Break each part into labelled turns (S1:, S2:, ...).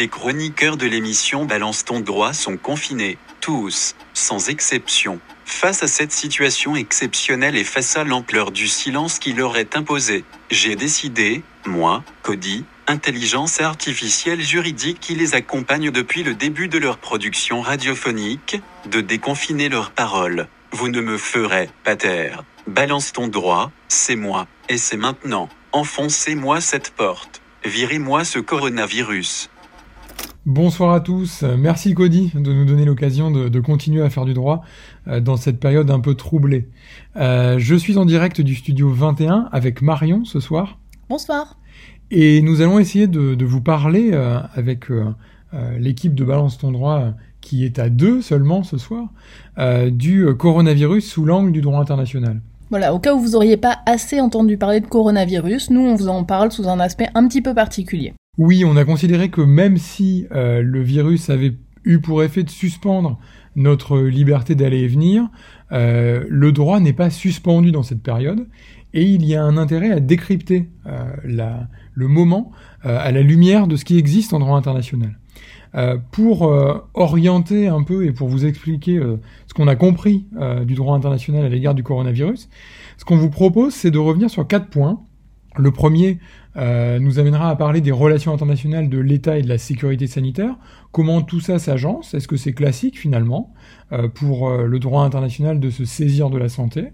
S1: Les chroniqueurs de l'émission Balance ton droit sont confinés, tous, sans exception. Face à cette situation exceptionnelle et face à l'ampleur du silence qui leur est imposé, j'ai décidé, moi, Cody, intelligence artificielle juridique qui les accompagne depuis le début de leur production radiophonique, de déconfiner leurs paroles. Vous ne me ferez pas taire. Balance ton droit, c'est moi, et c'est maintenant. Enfoncez-moi cette porte. Virez-moi ce coronavirus.
S2: Bonsoir à tous, merci Cody de nous donner l'occasion de, continuer à faire du droit euh, dans cette période un peu troublée. Euh, je suis en direct du studio 21 avec Marion ce soir.
S3: Bonsoir.
S2: Et nous allons essayer de, vous parler euh, avec l'équipe de Balance ton droit qui est à deux seulement ce soir, du coronavirus sous l'angle du droit international.
S3: Voilà, au cas où vous n'auriez pas assez entendu parler de coronavirus, nous on vous en parle sous un aspect un petit peu particulier.
S2: Oui, on a considéré que même si euh, le virus avait eu pour effet de suspendre notre liberté d'aller et venir, euh, le droit n'est pas suspendu dans cette période, et il y a un intérêt à décrypter euh, le moment à la lumière de ce qui existe en droit international. pour orienter un peu et pour vous expliquer ce qu'on a compris du droit international à l'égard du coronavirus, ce qu'on vous propose, c'est de revenir sur quatre points. Le premier, euh, nous amènera à parler des relations internationales de l'État et de la sécurité sanitaire, comment tout ça s'agence, est-ce que c'est classique finalement euh, pour euh, le droit international de se saisir de la santé?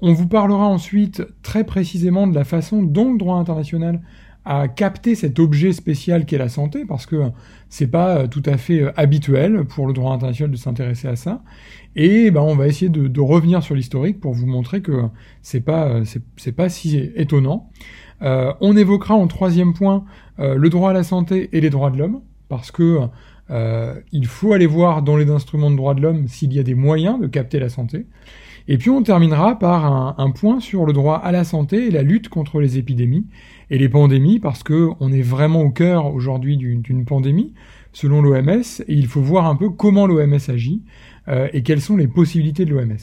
S2: On vous parlera ensuite très précisément de la façon dont le droit international a capté cet objet spécial qu'est la santé, parce que c'est pas tout à fait habituel pour le droit international de s'intéresser à ça. Et ben, on va essayer de, de revenir sur l'historique pour vous montrer que c'est pas, c'est pas si étonnant. Euh, on évoquera en troisième point euh, le droit à la santé et les droits de l'homme, parce que euh, il faut aller voir dans les instruments de droits de l'homme s'il y a des moyens de capter la santé. Et puis on terminera par un, point sur le droit à la santé et la lutte contre les épidémies et les pandémies, parce que on est vraiment au cœur aujourd'hui d'une pandémie, selon l'OMS, et il faut voir un peu comment l'OMS agit et quelles sont les possibilités de l'OMS.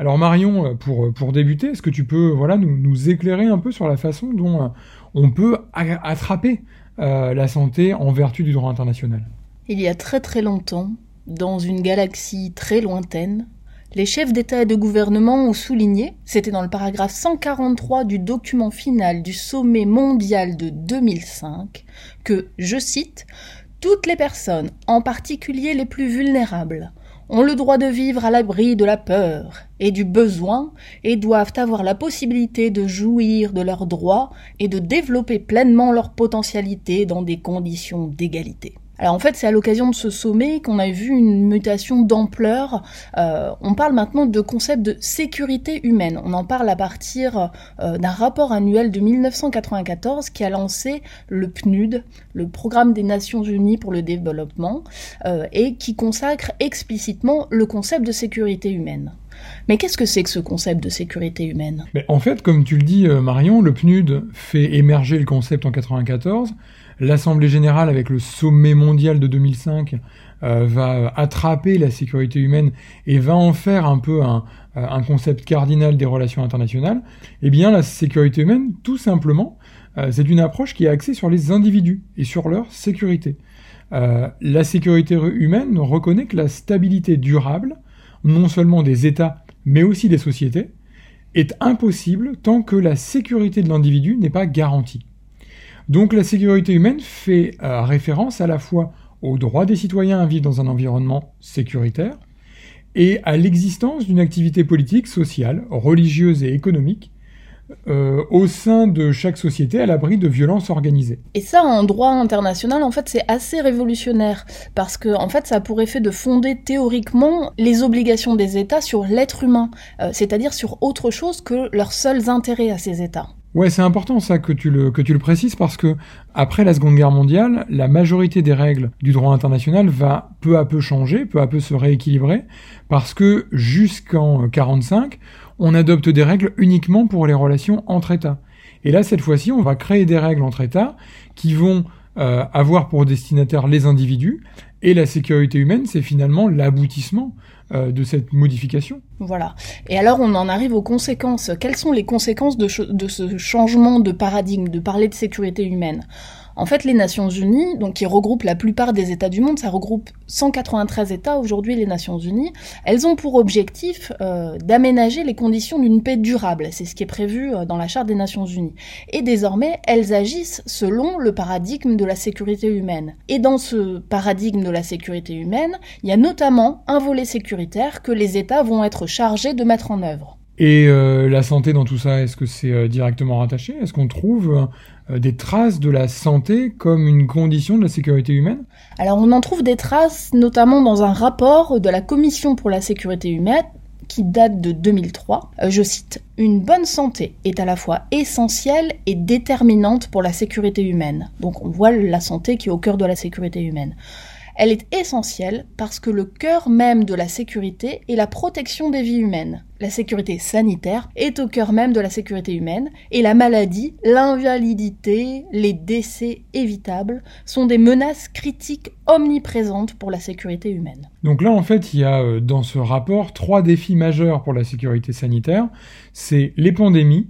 S2: Alors Marion, euh, pour, euh, pour débuter, est-ce que tu peux voilà, nous, nous, éclairer un peu sur la façon dont euh, on peut attraper la santé en vertu du droit international?
S3: Il y a très très longtemps, dans une galaxie très lointaine, les chefs d'État et de gouvernement ont souligné, c'était dans le paragraphe 143 du document final du sommet mondial de 2005, que, je cite, toutes les personnes, en particulier les plus vulnérables, ont le droit de vivre à l'abri de la peur et du besoin et doivent avoir la possibilité de jouir de leurs droits et de développer pleinement leur potentialité dans des conditions d'égalité. Alors en fait, c'est à l'occasion de ce sommet qu'on a vu une mutation d'ampleur. Euh, on parle maintenant de concept de sécurité humaine. On en parle à partir euh, d'un rapport annuel de 1994 qui a lancé le PNUD, le Programme des Nations Unies pour le développement, euh, et qui consacre explicitement le concept de sécurité humaine. Mais qu'est-ce que c'est que ce concept de sécurité humaine?
S2: En fait, comme tu le dis, Marion, le PNUD fait émerger le concept en 1994 l'Assemblée générale, avec le sommet mondial de 2005, euh, va attraper la sécurité humaine et va en faire un peu un, euh, un concept cardinal des relations internationales, eh bien la sécurité humaine, tout simplement, euh, c'est une approche qui est axée sur les individus et sur leur sécurité. la sécurité humaine reconnaît que la stabilité durable, non seulement des États, mais aussi des sociétés, est impossible tant que la sécurité de l'individu n'est pas garantie. Donc la sécurité humaine fait euh, référence à la fois au droit des citoyens à vivre dans un environnement sécuritaire et à l'existence d'une activité politique, sociale, religieuse et économique euh, au sein de chaque société à l'abri de violences organisées.
S3: Et ça, en droit international, en fait, c'est assez révolutionnaire parce que, en fait, ça a pour effet de fonder théoriquement les obligations des États sur l'être humain, euh, c'est-à-dire sur autre chose que leurs seuls intérêts à ces États.
S2: Ouais, c'est important ça que tu le que tu le précises parce que après la Seconde Guerre mondiale, la majorité des règles du droit international va peu à peu changer, peu à peu se rééquilibrer parce que jusqu'en 45, on adopte des règles uniquement pour les relations entre États. Et là, cette fois-ci, on va créer des règles entre États qui vont euh, avoir pour destinataire les individus et la sécurité humaine, c'est finalement l'aboutissement euh, de cette modification.
S3: Voilà. Et alors on en arrive aux conséquences. Quelles sont les conséquences de, de ce changement de paradigme, de parler de sécurité humaine? En fait, les Nations Unies, donc qui regroupent la plupart des États du monde, ça regroupe 193 États aujourd'hui, les Nations Unies, elles ont pour objectif euh, d'aménager les conditions d'une paix durable. C'est ce qui est prévu euh, dans la Charte des Nations Unies. Et désormais, elles agissent selon le paradigme de la sécurité humaine. Et dans ce paradigme de la sécurité humaine, il y a notamment un volet sécuritaire que les États vont être chargés de mettre en œuvre.
S2: Et euh, la santé dans tout ça, est-ce que c'est directement rattaché? Est-ce qu'on trouve des traces de la santé comme une condition de la sécurité humaine?
S3: Alors on en trouve des traces notamment dans un rapport de la Commission pour la sécurité humaine qui date de 2003. je cite Une bonne santé est à la fois essentielle et déterminante pour la sécurité humaine. Donc on voit la santé qui est au cœur de la sécurité humaine. Elle est essentielle parce que le cœur même de la sécurité est la protection des vies humaines. La sécurité sanitaire est au cœur même de la sécurité humaine et la maladie, l'invalidité, les décès évitables sont des menaces critiques omniprésentes pour la sécurité humaine.
S2: Donc là, en fait, il y a euh, dans ce rapport trois défis majeurs pour la sécurité sanitaire. C'est les pandémies,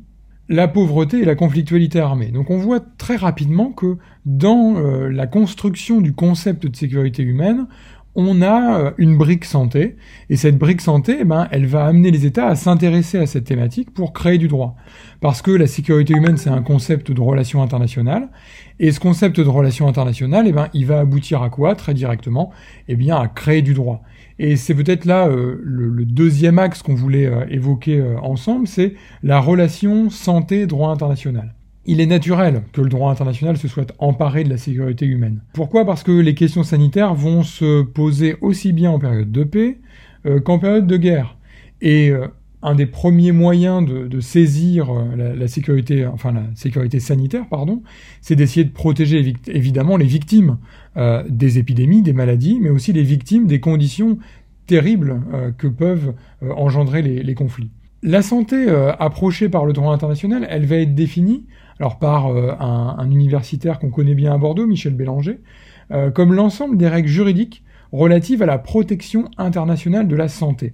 S2: la pauvreté et la conflictualité armée. Donc on voit très rapidement que dans euh, la construction du concept de sécurité humaine, on a euh, une brique santé, et cette brique santé, eh ben, elle va amener les États à s'intéresser à cette thématique pour créer du droit. Parce que la sécurité humaine, c'est un concept de relation internationale, et ce concept de relation internationale, eh ben, il va aboutir à quoi, très directement? Eh bien, à créer du droit. Et c'est peut-être là euh, le, deuxième axe qu'on voulait euh, évoquer euh, ensemble, c'est la relation santé-droit international. Il est naturel que le droit international se soit emparé de la sécurité humaine. Pourquoi? Parce que les questions sanitaires vont se poser aussi bien en période de paix qu'en période de guerre. Et un des premiers moyens de, saisir la, sécurité, enfin la sécurité sanitaire, pardon, c'est d'essayer de protéger évidemment les victimes euh, des épidémies, des maladies, mais aussi les victimes des conditions terribles euh, que peuvent euh, engendrer les, conflits. La santé approchée par le droit international, elle va être définie alors par un, universitaire qu'on connaît bien à Bordeaux, Michel Bélanger, comme l'ensemble des règles juridiques relatives à la protection internationale de la santé.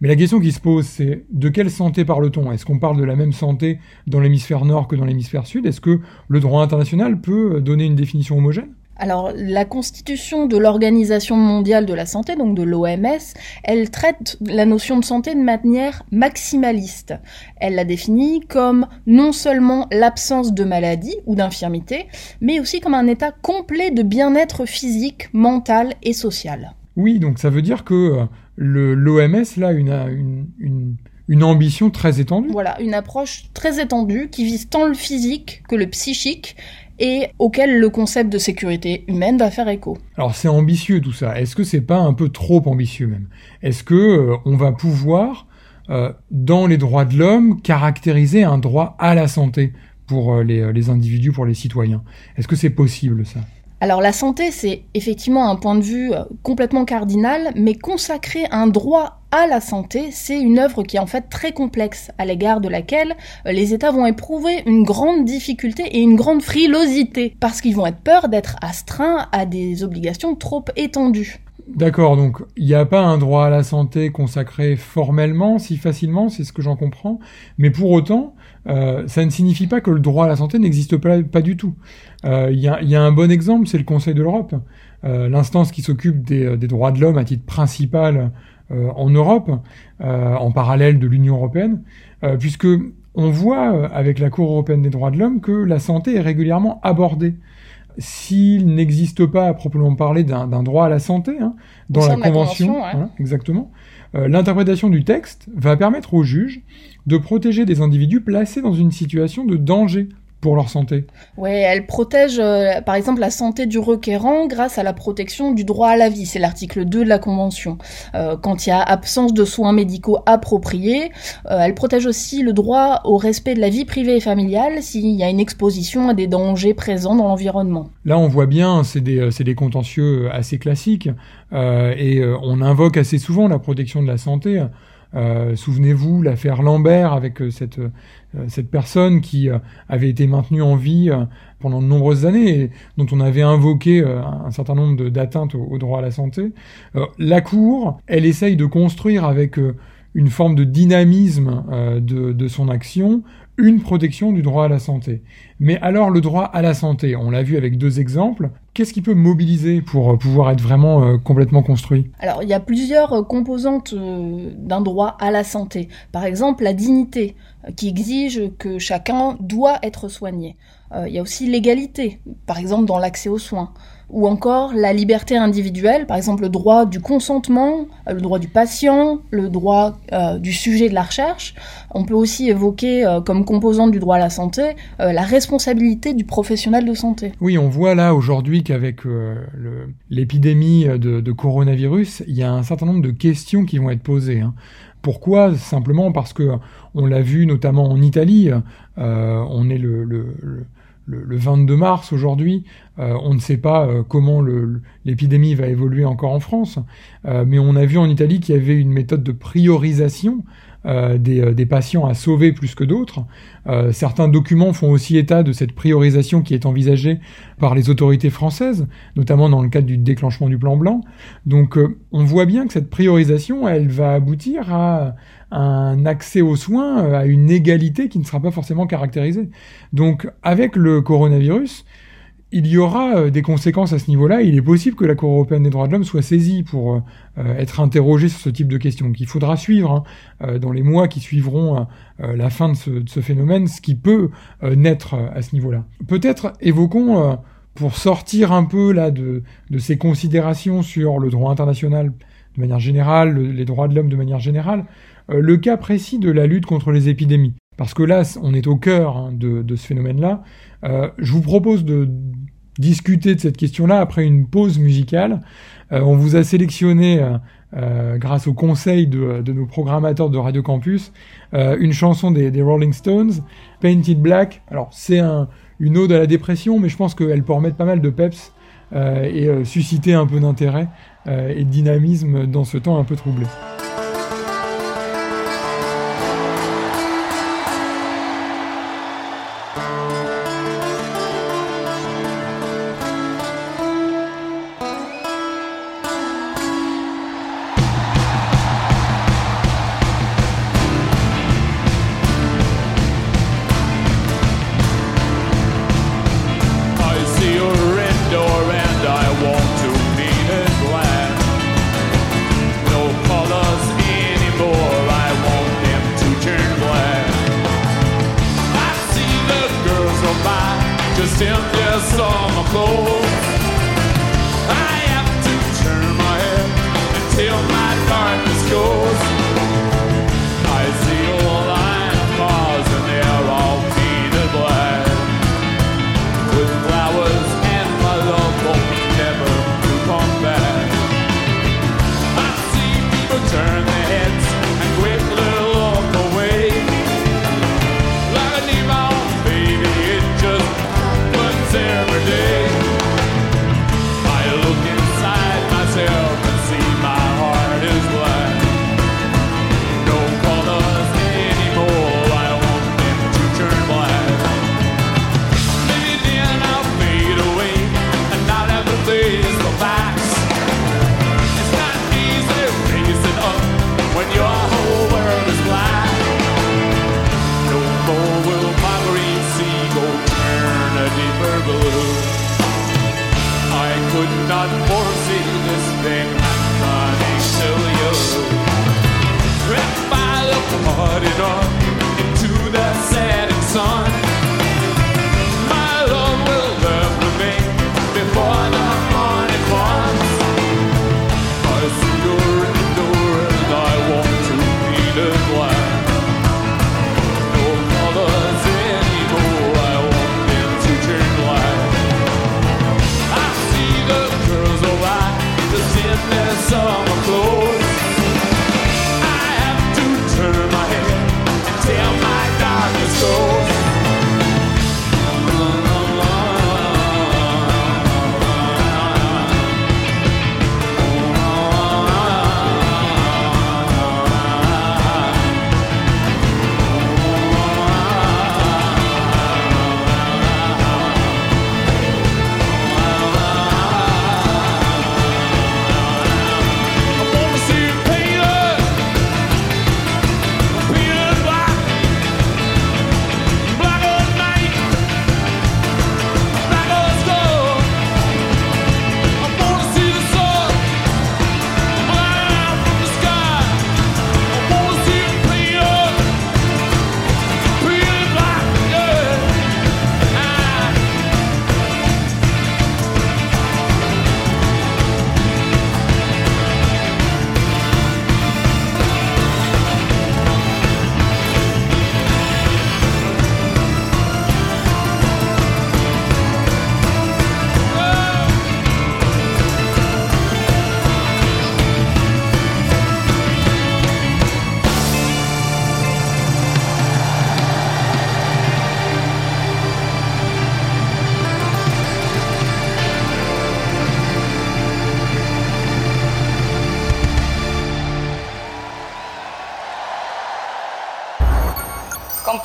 S2: Mais la question qui se pose, c'est de quelle santé parle-t-on? Est-ce qu'on parle de la même santé dans l'hémisphère nord que dans l'hémisphère sud? Est-ce que le droit international peut donner une définition homogène?
S3: Alors, la constitution de l'Organisation mondiale de la santé, donc de l'OMS, elle traite la notion de santé de manière maximaliste. Elle la définit comme non seulement l'absence de maladie ou d'infirmité, mais aussi comme un état complet de bien-être physique, mental et social.
S2: Oui, donc ça veut dire que euh, l'OMS, là, une, une, une ambition très étendue.
S3: Voilà, une approche très étendue qui vise tant le physique que le psychique et auquel le concept de sécurité humaine va faire écho.
S2: Alors c'est ambitieux tout ça. Est-ce que c'est pas un peu trop ambitieux même? Est-ce que euh, on va pouvoir euh, dans les droits de l'homme caractériser un droit à la santé pour euh, les, les individus, pour les citoyens? Est-ce que c'est possible ça?
S3: Alors la santé, c'est effectivement un point de vue euh, complètement cardinal, mais consacrer un droit à la santé, c'est une œuvre qui est en fait très complexe, à l'égard de laquelle euh, les États vont éprouver une grande difficulté et une grande frilosité, parce qu'ils vont être peur d'être astreints à des obligations trop étendues.
S2: D'accord, donc il n'y a pas un droit à la santé consacré formellement, si facilement, c'est ce que j'en comprends, mais pour autant, euh, ça ne signifie pas que le droit à la santé n'existe pas, du tout. Euh, il y, a, un bon exemple, c'est le Conseil de l'Europe, euh, l'instance qui s'occupe des, droits de l'homme à titre principal en Europe, en parallèle de l'Union européenne, puisque on voit avec la Cour européenne des droits de l'homme que la santé est régulièrement abordée s'il n'existe pas à proprement parler d'un droit à la santé hein, dans la convention, exactement, l'interprétation du texte va permettre au juge de protéger des individus placés dans une situation de danger pour leur santé.
S3: Oui, elle protège euh, par exemple la santé du requérant grâce à la protection du droit à la vie, c'est l'article 2 de la Convention. Euh, quand il y a absence de soins médicaux appropriés, euh, elle protège aussi le droit au respect de la vie privée et familiale s'il y a une exposition à des dangers présents dans l'environnement.
S2: Là on voit bien, c'est des, des, contentieux assez classiques et on invoque assez souvent la protection de la santé. Euh, souvenez-vous l'affaire Lambert avec euh, cette, euh, cette personne qui avait été maintenue en vie pendant de nombreuses années et dont on avait invoqué un certain nombre d'atteintes au, droit à la santé. la Cour, elle essaye de construire avec une forme de dynamisme de, de, son action une protection du droit à la santé. Mais alors le droit à la santé, on l'a vu avec deux exemples, qu'est-ce qui peut mobiliser pour euh, pouvoir être vraiment euh, complètement construit?
S3: Alors il y a plusieurs euh, composantes d'un droit à la santé. Par exemple la dignité, qui exige que chacun doit être soigné. il y a aussi l'égalité, par exemple dans l'accès aux soins ou encore la liberté individuelle, par exemple le droit du consentement, euh, le droit du patient, le droit euh, du sujet de la recherche. On peut aussi évoquer euh, comme composante du droit à la santé la responsabilité du professionnel de santé.
S2: Oui, on voit là aujourd'hui qu'avec l'épidémie de, coronavirus, il y a un certain nombre de questions qui vont être posées. Hein. Pourquoi? Simplement parce que on l'a vu notamment en Italie, on est le le, 22 mars aujourd'hui. Euh, on ne sait pas euh, comment l'épidémie va évoluer encore en France, euh, mais on a vu en Italie qu'il y avait une méthode de priorisation des, des, patients à sauver plus que d'autres. certains documents font aussi état de cette priorisation qui est envisagée par les autorités françaises, notamment dans le cadre du déclenchement du plan blanc. Donc on voit bien que cette priorisation, elle va aboutir à un accès aux soins, euh, à une égalité qui ne sera pas forcément caractérisée. Donc avec le coronavirus, il y aura euh, des conséquences à ce niveau-là. Il est possible que la Cour européenne des droits de l'homme soit saisie pour euh, être interrogée sur ce type de questions. Donc il faudra suivre hein, dans les mois qui suivront la fin de ce, phénomène ce qui peut naître à ce niveau-là. Peut-être évoquons, pour sortir un peu là de, ces considérations sur le droit international de manière générale, les droits de l'homme de manière générale, euh, le cas précis de la lutte contre les épidémies. Parce que là, on est au cœur hein, de, ce phénomène-là. Euh, je vous propose de discuter de cette question-là après une pause musicale. Euh, on vous a sélectionné, grâce au conseil de, nos programmateurs de Radio Campus, une chanson des, Rolling Stones, Painted Black. Alors c'est une ode à la dépression, mais je pense qu'elle peut remettre pas mal de peps et susciter un peu d'intérêt et de dynamisme dans ce temps un peu troublé.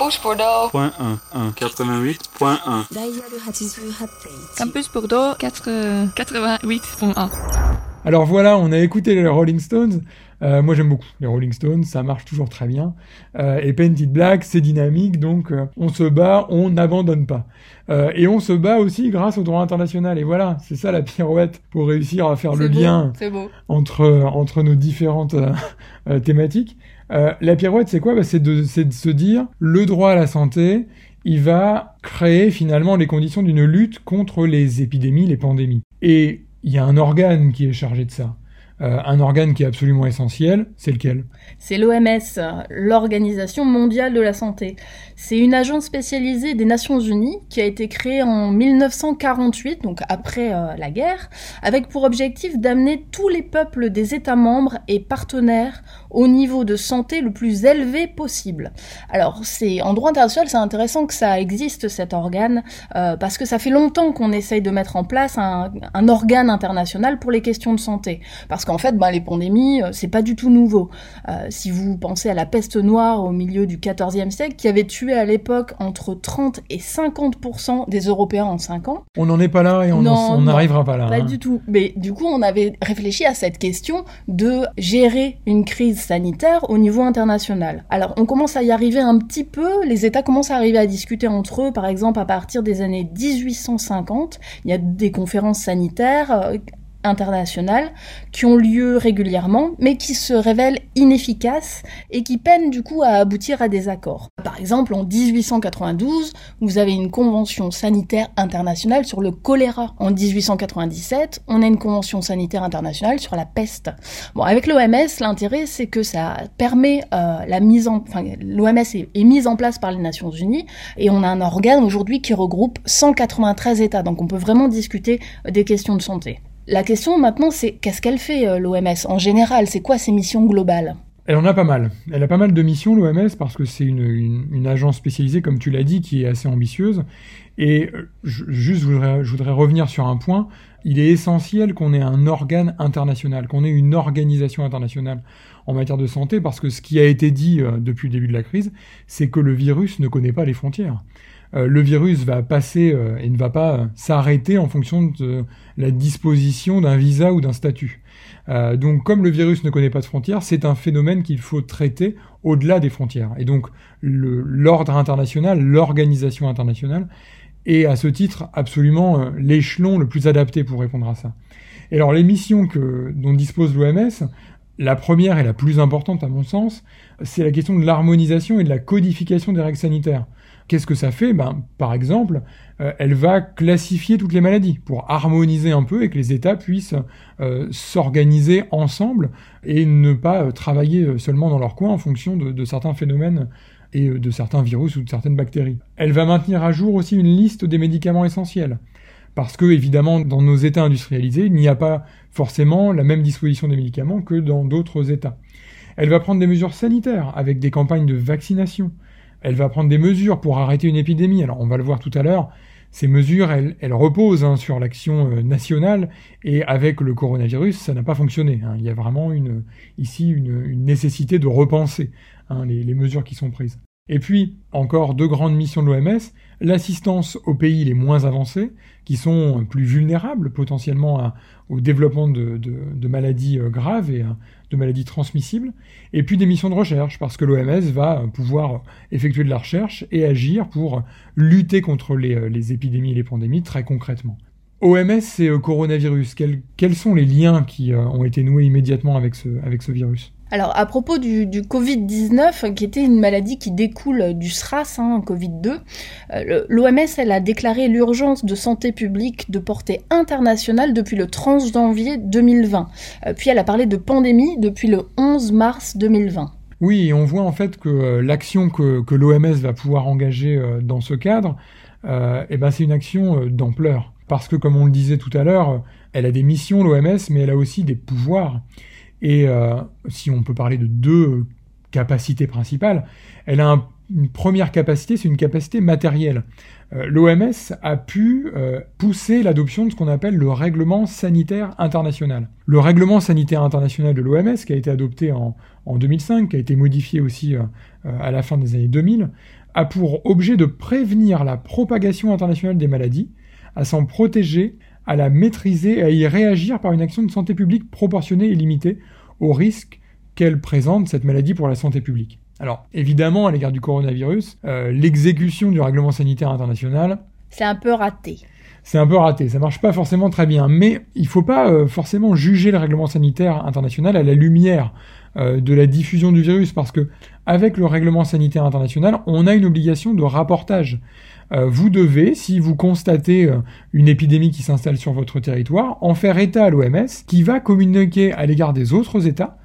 S4: Campus Bordeaux.
S5: Point 1, 1, 88.1.
S4: Campus Bordeaux 4, 88.1.
S2: Alors voilà, on a écouté les Rolling Stones. Euh, moi j'aime beaucoup les Rolling Stones, ça marche toujours très bien. Euh, et Painted Black, c'est dynamique, donc euh, on se bat, on n'abandonne pas. Euh, et on se bat aussi grâce au droit international. Et voilà, c'est ça la pirouette pour réussir à faire le
S3: beau,
S2: lien entre entre nos différentes euh, la pirouette, c'est quoi? Bah, C'est de, de se dire le droit à la santé, il va créer finalement les conditions d'une lutte contre les épidémies, les pandémies. Et il y a un organe qui est chargé de ça. Euh, un organe qui est absolument essentiel, c'est lequel?
S3: C'est l'OMS, l'Organisation mondiale de la santé. C'est une agence spécialisée des Nations Unies qui a été créée en 1948, donc après euh, la guerre, avec pour objectif d'amener tous les peuples des États membres et partenaires au niveau de santé le plus élevé possible. Alors, c'est en droit international, c'est intéressant que ça existe cet organe euh, parce que ça fait longtemps qu'on essaye de mettre en place un, organe international pour les questions de santé. Parce qu'en fait, ben, les pandémies, euh, c'est pas du tout nouveau. Euh, si vous pensez à la peste noire au milieu du XIVe siècle, qui avait tué à l'époque entre 30 et 50% des Européens en 5 ans.
S2: On n'en est pas là et on n'arrivera pas là.
S3: Pas
S2: hein.
S3: du tout. Mais du coup, on avait réfléchi à cette question de gérer une crise sanitaire au niveau international. Alors, on commence à y arriver un petit peu. Les États commencent à arriver à discuter entre eux. Par exemple, à partir des années 1850, il y a des conférences sanitaires euh, internationales qui ont lieu régulièrement, mais qui se révèlent inefficaces et qui peinent du coup à aboutir à des accords. Par exemple, en 1892, vous avez une convention sanitaire internationale sur le choléra. En 1897, on a une convention sanitaire internationale sur la peste. Bon, avec l'OMS, l'intérêt c'est que ça permet euh, la mise en, enfin, l'OMS est, est mise en place par les Nations Unies et on a un organe aujourd'hui qui regroupe 193 États. Donc on peut vraiment discuter des questions de santé. La question maintenant, c'est qu'est-ce qu'elle fait euh, l'OMS en général? C'est quoi ses missions globales?
S2: Elle en a pas mal. Elle a pas mal de missions, l'OMS, parce que c'est une, agence spécialisée, comme tu l'as dit, qui est assez ambitieuse. Et euh, juste, je voudrais, je voudrais revenir sur un point. Il est essentiel qu'on ait un organe international, qu'on ait une organisation internationale en matière de santé, parce que ce qui a été dit euh, depuis le début de la crise, c'est que le virus ne connaît pas les frontières. Euh, le virus va passer euh, et ne va pas euh, s'arrêter en fonction de la disposition d'un visa ou d'un statut. donc comme le virus ne connaît pas de frontières, c'est un phénomène qu'il faut traiter au-delà des frontières. Et donc l'ordre international, l'organisation internationale est à ce titre absolument l'échelon le plus adapté pour répondre à ça. Et alors les missions dont dispose l'OMS, la première et la plus importante à mon sens, c'est la question de l'harmonisation et de la codification des règles sanitaires. Qu'est-ce que ça fait? Ben, Par exemple, euh, elle va classifier toutes les maladies pour harmoniser un peu et que les États puissent euh, s'organiser ensemble et ne pas euh, travailler seulement dans leur coin en fonction de, de, certains phénomènes et de certains virus ou de certaines bactéries. Elle va maintenir à jour aussi une liste des médicaments essentiels. Parce que, évidemment, dans nos États industrialisés, il n'y a pas forcément la même disposition des médicaments que dans d'autres États. Elle va prendre des mesures sanitaires avec des campagnes de vaccination elle va prendre des mesures pour arrêter une épidémie. Alors on va le voir tout à l'heure, ces mesures, elles, reposent hein, sur l'action euh, nationale et avec le coronavirus, ça n'a pas fonctionné. Hein. Il y a vraiment ici une, nécessité de repenser hein, les, mesures qui sont prises. Et puis, encore deux grandes missions de l'OMS, l'assistance aux pays les moins avancés, qui sont plus vulnérables potentiellement au développement de, maladies euh, graves maladies transmissibles, et puis des missions de recherche, parce que l'OMS va pouvoir effectuer de la recherche et agir pour lutter contre les, euh, épidémies et les pandémies très concrètement. OMS et euh, coronavirus, quels, sont les liens qui ont été noués immédiatement avec ce virus?
S3: Alors, à propos du, du Covid-19, qui était une maladie qui découle du SRAS, hein, Covid-2, euh, l'OMS, a déclaré l'urgence de santé publique de portée internationale depuis le 30 janvier 2020. Euh, puis elle a parlé de pandémie depuis le 11 mars 2020.
S2: Oui, on voit en fait que euh, l'action que, l'OMS va pouvoir engager dans ce cadre, eh ben, c'est une action d'ampleur. Parce que, comme on le disait tout à l'heure, elle a des missions, l'OMS, mais elle a aussi des pouvoirs. Et euh, si on peut parler de deux capacités principales, elle a un, une première capacité, c'est une capacité matérielle. Euh, L'OMS a pu euh, pousser l'adoption de ce qu'on appelle le règlement sanitaire international. Le règlement sanitaire international de l'OMS, qui a été adopté en, en, 2005, qui a été modifié aussi à la fin des années 2000, a pour objet de prévenir la propagation internationale des maladies, à s'en protéger, à la maîtriser et à y réagir par une action de santé publique proportionnée et limitée aux risques qu'elle présente, cette maladie, pour la santé publique. Alors, évidemment, à l'égard du coronavirus, euh, l'exécution du règlement sanitaire international...
S3: C'est un peu raté.
S2: C'est un peu raté, ça marche pas forcément très bien, mais il faut pas euh, forcément juger le règlement sanitaire international à la lumière euh, de la diffusion du virus, parce que avec le règlement sanitaire international, on a une obligation de rapportage. Euh, vous devez, si vous constatez euh, une épidémie qui s'installe sur votre territoire, en faire état à l'OMS, qui va communiquer à l'égard des autres États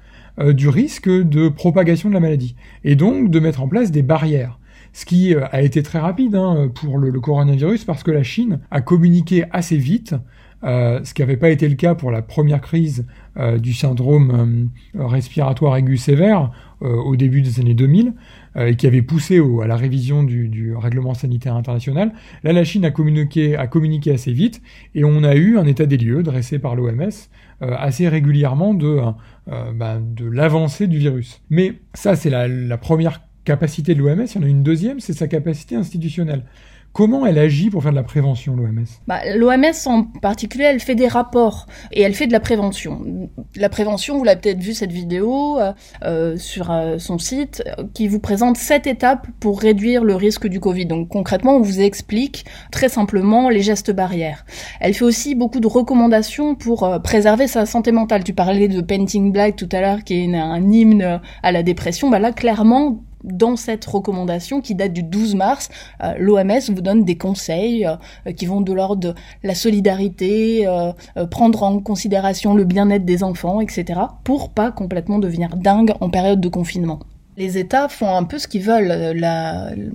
S2: du risque de propagation de la maladie, et donc de mettre en place des barrières. Ce qui a été très rapide hein, pour le, coronavirus parce que la Chine a communiqué assez vite euh, ce qui n'avait pas été le cas pour la première crise euh, du syndrome euh, respiratoire aigu sévère au début des années 2000, et qui avait poussé à la révision du, règlement sanitaire international. Là, la Chine a communiqué, a communiqué assez vite, et on a eu un état des lieux dressé par l'OMS assez régulièrement de, bah, de l'avancée du virus. Mais ça, c'est la, la première capacité de l'OMS. Il y en a une deuxième, c'est sa capacité institutionnelle. Comment elle agit pour faire de la prévention, l'OMS
S3: bah, L'OMS en particulier, elle fait des rapports et elle fait de la prévention. La prévention, vous l'avez peut-être vu cette vidéo euh, euh sur euh, son site, qui vous présente sept étapes pour réduire le risque du Covid. Donc concrètement, on vous explique très simplement les gestes barrières. Elle fait aussi beaucoup de recommandations pour euh, préserver sa santé mentale. Tu parlais de Painting Black tout à l'heure, qui est un hymne à la dépression. Bah là, clairement, dans cette recommandation qui date du 12 mars, euh, l'OMS vous donne des conseils euh, qui vont de l'ordre de la solidarité, euh, prendre en considération le bien-être des enfants, etc., pour pas complètement devenir dingue en période de confinement. Les États font un peu ce qu'ils veulent.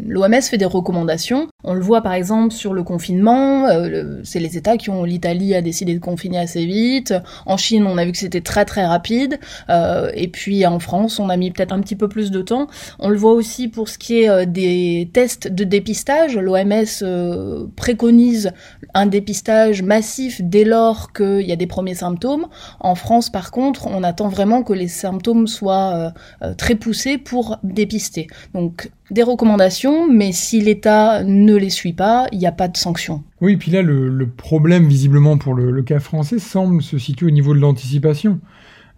S3: L'OMS fait des recommandations. On le voit par exemple sur le confinement. Euh, c'est les États qui ont. L'Italie a décidé de confiner assez vite. En Chine, on a vu que c'était très très rapide. Euh, et puis en France, on a mis peut-être un petit peu plus de temps. On le voit aussi pour ce qui est euh, des tests de dépistage. L'OMS préconise un dépistage massif dès lors qu'il y a des premiers symptômes. En France, par contre, on attend vraiment que les symptômes soient très poussés pour dépister. Donc des recommandations, mais si l'État ne les suit pas, il n'y a pas de sanction.
S2: Oui, puis là, le, problème, visiblement pour le, cas français, semble se situer au niveau de l'anticipation.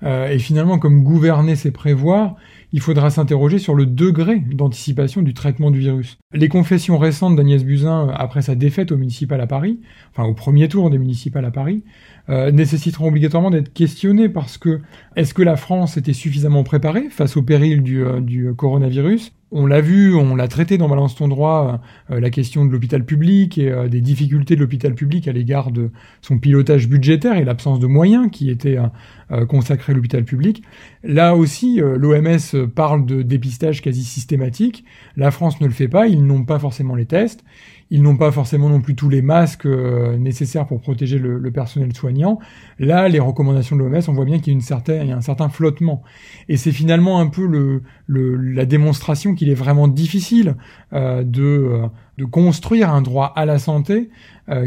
S2: Euh, et finalement, comme gouverner, c'est prévoir, il faudra s'interroger sur le degré d'anticipation du traitement du virus. Les confessions récentes d'Agnès Buzyn après sa défaite au municipal à Paris, enfin au premier tour des municipales à Paris, euh, nécessiteront obligatoirement d'être questionnées parce que est-ce que la France était suffisamment préparée face au péril euh, du coronavirus? On l'a vu, on l'a traité dans Balance ton droit, euh, la question de l'hôpital public et des difficultés de l'hôpital public à l'égard de son pilotage budgétaire et l'absence de moyens qui étaient consacrés à l'hôpital public. Là aussi, l'OMS parle de dépistage quasi systématique. La France ne le fait pas, ils n'ont pas forcément les tests. Ils n'ont pas forcément non plus tous les masques euh, nécessaires pour protéger le, personnel soignant. Là, les recommandations de l'OMS, on voit bien qu'il y a, un certain flottement. Et c'est finalement un peu la démonstration qu'il est vraiment difficile euh, de, euh, de construire un droit à la santé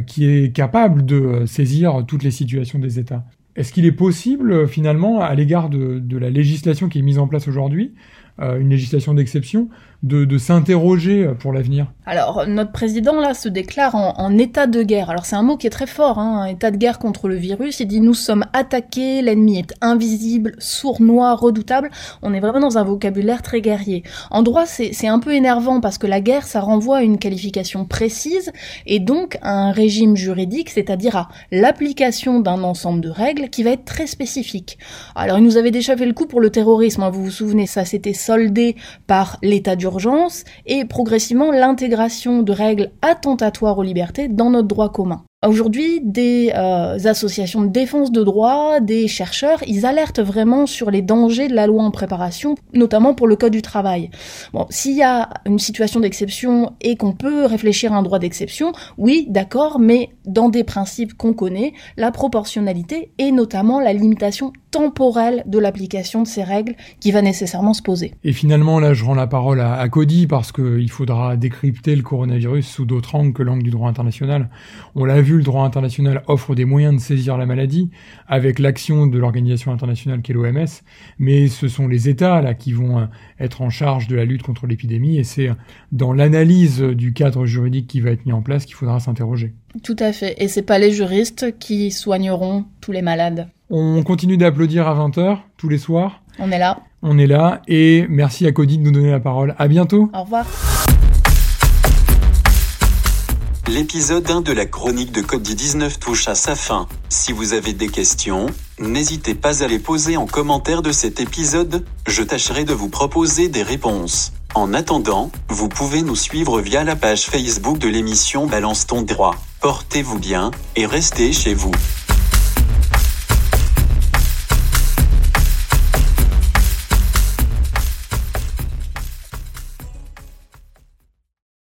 S2: qui est capable de saisir toutes les situations des États. Est-ce qu'il est possible, finalement, à l'égard de, la législation qui est mise en place aujourd'hui, une législation d'exception, de, s'interroger pour l'avenir
S3: Alors, notre président, là, se déclare en, état de guerre. Alors, c'est un mot qui est très fort, hein, état de guerre contre le virus. Il dit « Nous sommes attaqués, l'ennemi est invisible, sournois, redoutable ». On est vraiment dans un vocabulaire très guerrier. En droit, c'est un peu énervant parce que la guerre, ça renvoie à une qualification précise et donc à un régime juridique, c'est-à-dire à, l'application d'un ensemble de règles qui va être très spécifique. Alors, il nous avait déjà fait le coup pour le terrorisme, hein, vous vous souvenez, ça s'était soldé par l'état d'urgence et progressivement l'intégration de règles attentatoires aux libertés dans notre droit commun. Aujourd'hui, des euh, associations de défense de droit, des chercheurs, ils alertent vraiment sur les dangers de la loi en préparation, notamment pour le code du travail. Bon, s'il y a une situation d'exception et qu'on peut réfléchir à un droit d'exception, oui, d'accord, mais dans des principes qu'on connaît, la proportionnalité et notamment la limitation temporelle de l'application de ces règles qui va nécessairement se poser.
S2: Et finalement, là, je rends la parole à, Cody parce qu'il faudra décrypter le coronavirus sous d'autres angles que l'angle du droit international. On l'a vu vu, le droit international offre des moyens de saisir la maladie avec l'action de l'organisation internationale qu'est l'OMS, mais ce sont les États là qui vont euh, être en charge de la lutte contre l'épidémie et c'est dans l'analyse du cadre juridique qui va être mis en place qu'il faudra s'interroger.
S3: Tout à fait. Et c'est pas les juristes qui soigneront tous les malades.
S2: On continue d'applaudir à 20h tous les soirs.
S3: On est là.
S2: On est là et merci à Cody de nous donner la parole. À bientôt.
S3: Au revoir.
S1: L'épisode 1 de la chronique de Cody 19 touche à sa fin. Si vous avez des questions, n'hésitez pas à les poser en commentaire de cet épisode, je tâcherai de vous proposer des réponses. En attendant, vous pouvez nous suivre via la page Facebook de l'émission Balance ton droit. Portez-vous bien, et restez chez vous.